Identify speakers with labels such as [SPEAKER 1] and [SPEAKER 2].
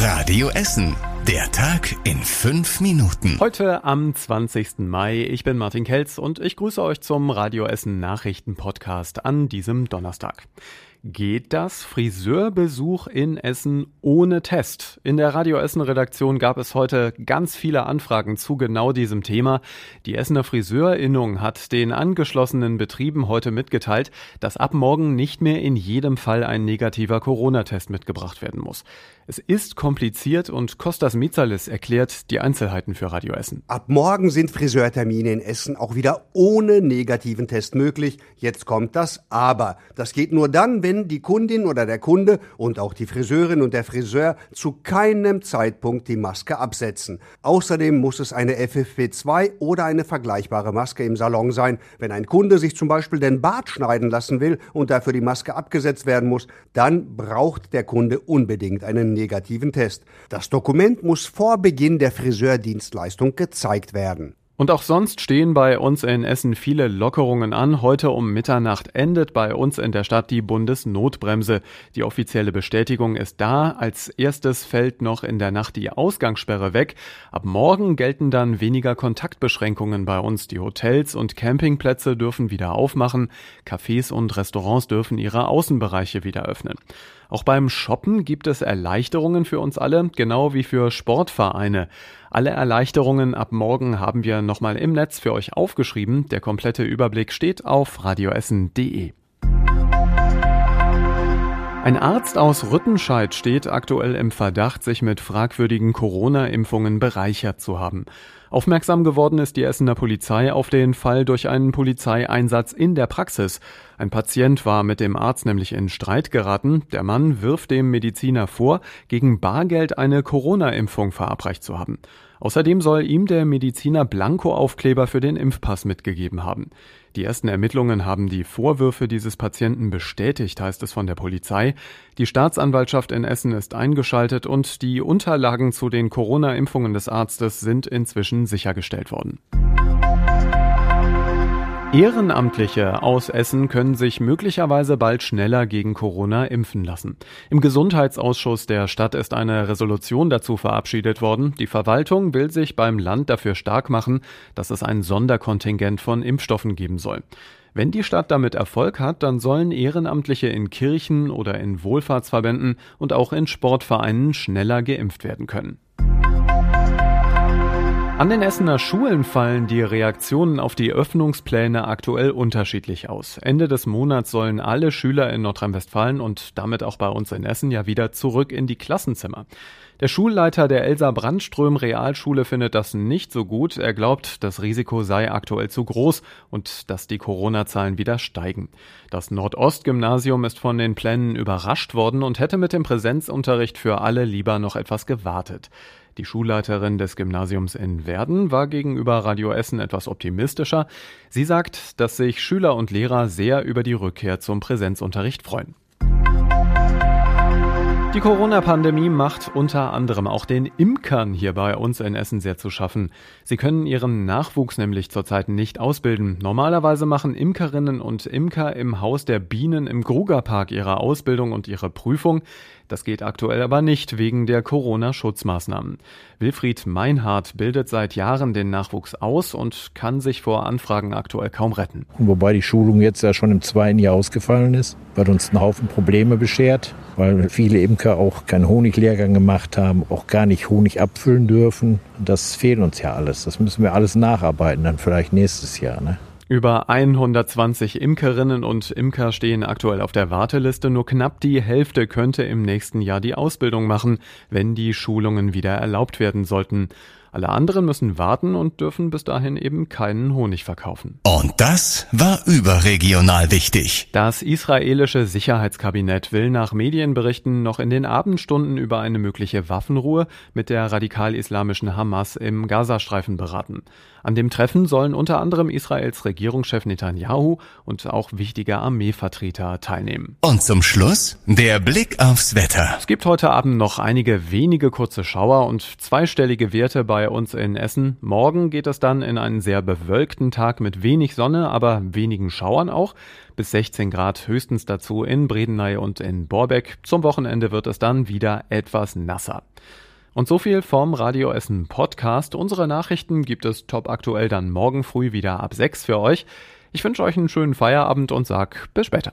[SPEAKER 1] Radio Essen. Der Tag in fünf Minuten.
[SPEAKER 2] Heute am 20. Mai. Ich bin Martin Kelz und ich grüße euch zum Radio Essen Nachrichten Podcast an diesem Donnerstag. Geht das Friseurbesuch in Essen ohne Test? In der Radio Essen Redaktion gab es heute ganz viele Anfragen zu genau diesem Thema. Die Essener Friseurinnung hat den angeschlossenen Betrieben heute mitgeteilt, dass ab morgen nicht mehr in jedem Fall ein negativer Corona-Test mitgebracht werden muss. Es ist kompliziert und Kostas Mitsalis erklärt die Einzelheiten für Radio Essen.
[SPEAKER 3] Ab morgen sind Friseurtermine in Essen auch wieder ohne negativen Test möglich. Jetzt kommt das Aber. Das geht nur dann, wenn die Kundin oder der Kunde und auch die Friseurin und der Friseur zu keinem Zeitpunkt die Maske absetzen. Außerdem muss es eine FFP2 oder eine vergleichbare Maske im Salon sein. Wenn ein Kunde sich zum Beispiel den Bart schneiden lassen will und dafür die Maske abgesetzt werden muss, dann braucht der Kunde unbedingt einen negativen Test. Das Dokument muss vor Beginn der Friseurdienstleistung gezeigt werden.
[SPEAKER 2] Und auch sonst stehen bei uns in Essen viele Lockerungen an. Heute um Mitternacht endet bei uns in der Stadt die Bundesnotbremse. Die offizielle Bestätigung ist da. Als erstes fällt noch in der Nacht die Ausgangssperre weg. Ab morgen gelten dann weniger Kontaktbeschränkungen bei uns. Die Hotels und Campingplätze dürfen wieder aufmachen. Cafés und Restaurants dürfen ihre Außenbereiche wieder öffnen. Auch beim Shoppen gibt es Erleichterungen für uns alle, genau wie für Sportvereine. Alle Erleichterungen ab morgen haben wir nochmal im Netz für euch aufgeschrieben. Der komplette Überblick steht auf radioessen.de. Ein Arzt aus Rüttenscheid steht aktuell im Verdacht, sich mit fragwürdigen Corona-Impfungen bereichert zu haben. Aufmerksam geworden ist die Essener Polizei auf den Fall durch einen Polizeieinsatz in der Praxis. Ein Patient war mit dem Arzt nämlich in Streit geraten. Der Mann wirft dem Mediziner vor, gegen Bargeld eine Corona-Impfung verabreicht zu haben. Außerdem soll ihm der Mediziner Blankoaufkleber für den Impfpass mitgegeben haben. Die ersten Ermittlungen haben die Vorwürfe dieses Patienten bestätigt, heißt es von der Polizei. Die Staatsanwaltschaft in Essen ist eingeschaltet und die Unterlagen zu den Corona-Impfungen des Arztes sind inzwischen sichergestellt worden. Ehrenamtliche aus Essen können sich möglicherweise bald schneller gegen Corona impfen lassen. Im Gesundheitsausschuss der Stadt ist eine Resolution dazu verabschiedet worden. Die Verwaltung will sich beim Land dafür stark machen, dass es ein Sonderkontingent von Impfstoffen geben soll. Wenn die Stadt damit Erfolg hat, dann sollen Ehrenamtliche in Kirchen oder in Wohlfahrtsverbänden und auch in Sportvereinen schneller geimpft werden können. An den Essener Schulen fallen die Reaktionen auf die Öffnungspläne aktuell unterschiedlich aus. Ende des Monats sollen alle Schüler in Nordrhein-Westfalen und damit auch bei uns in Essen ja wieder zurück in die Klassenzimmer. Der Schulleiter der Elsa Brandström Realschule findet das nicht so gut. Er glaubt, das Risiko sei aktuell zu groß und dass die Corona-Zahlen wieder steigen. Das Nordostgymnasium ist von den Plänen überrascht worden und hätte mit dem Präsenzunterricht für alle lieber noch etwas gewartet. Die Schulleiterin des Gymnasiums in Werden war gegenüber Radio Essen etwas optimistischer. Sie sagt, dass sich Schüler und Lehrer sehr über die Rückkehr zum Präsenzunterricht freuen. Die Corona-Pandemie macht unter anderem auch den Imkern hier bei uns in Essen sehr zu schaffen. Sie können ihren Nachwuchs nämlich zurzeit nicht ausbilden. Normalerweise machen Imkerinnen und Imker im Haus der Bienen im Grugerpark ihre Ausbildung und ihre Prüfung. Das geht aktuell aber nicht wegen der Corona-Schutzmaßnahmen. Wilfried Meinhardt bildet seit Jahren den Nachwuchs aus und kann sich vor Anfragen aktuell kaum retten.
[SPEAKER 4] Wobei die Schulung jetzt ja schon im zweiten Jahr ausgefallen ist, weil uns ein Haufen Probleme beschert, weil viele Imker auch keinen Honiglehrgang gemacht haben, auch gar nicht Honig abfüllen dürfen. Das fehlt uns ja alles. Das müssen wir alles nacharbeiten, dann vielleicht nächstes Jahr. Ne?
[SPEAKER 2] Über 120 Imkerinnen und Imker stehen aktuell auf der Warteliste. Nur knapp die Hälfte könnte im nächsten Jahr die Ausbildung machen, wenn die Schulungen wieder erlaubt werden sollten. Alle anderen müssen warten und dürfen bis dahin eben keinen Honig verkaufen.
[SPEAKER 1] Und das war überregional wichtig.
[SPEAKER 2] Das israelische Sicherheitskabinett will nach Medienberichten noch in den Abendstunden über eine mögliche Waffenruhe mit der radikal-islamischen Hamas im Gazastreifen beraten. An dem Treffen sollen unter anderem Israels Regierungschef Netanyahu und auch wichtige Armeevertreter teilnehmen.
[SPEAKER 1] Und zum Schluss der Blick aufs Wetter.
[SPEAKER 2] Es gibt heute Abend noch einige wenige kurze Schauer und zweistellige Werte bei bei uns in Essen. Morgen geht es dann in einen sehr bewölkten Tag mit wenig Sonne, aber wenigen Schauern auch. Bis 16 Grad höchstens dazu in Bredeney und in Borbeck. Zum Wochenende wird es dann wieder etwas nasser. Und so viel vom Radio Essen Podcast. Unsere Nachrichten gibt es top aktuell dann morgen früh wieder ab 6 für euch. Ich wünsche euch einen schönen Feierabend und sag bis später.